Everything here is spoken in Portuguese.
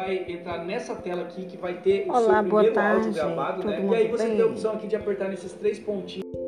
vai entrar nessa tela aqui que vai ter o seu primeiro áudio gravado, né? E aí você bem? tem a opção aqui de apertar nesses três pontinhos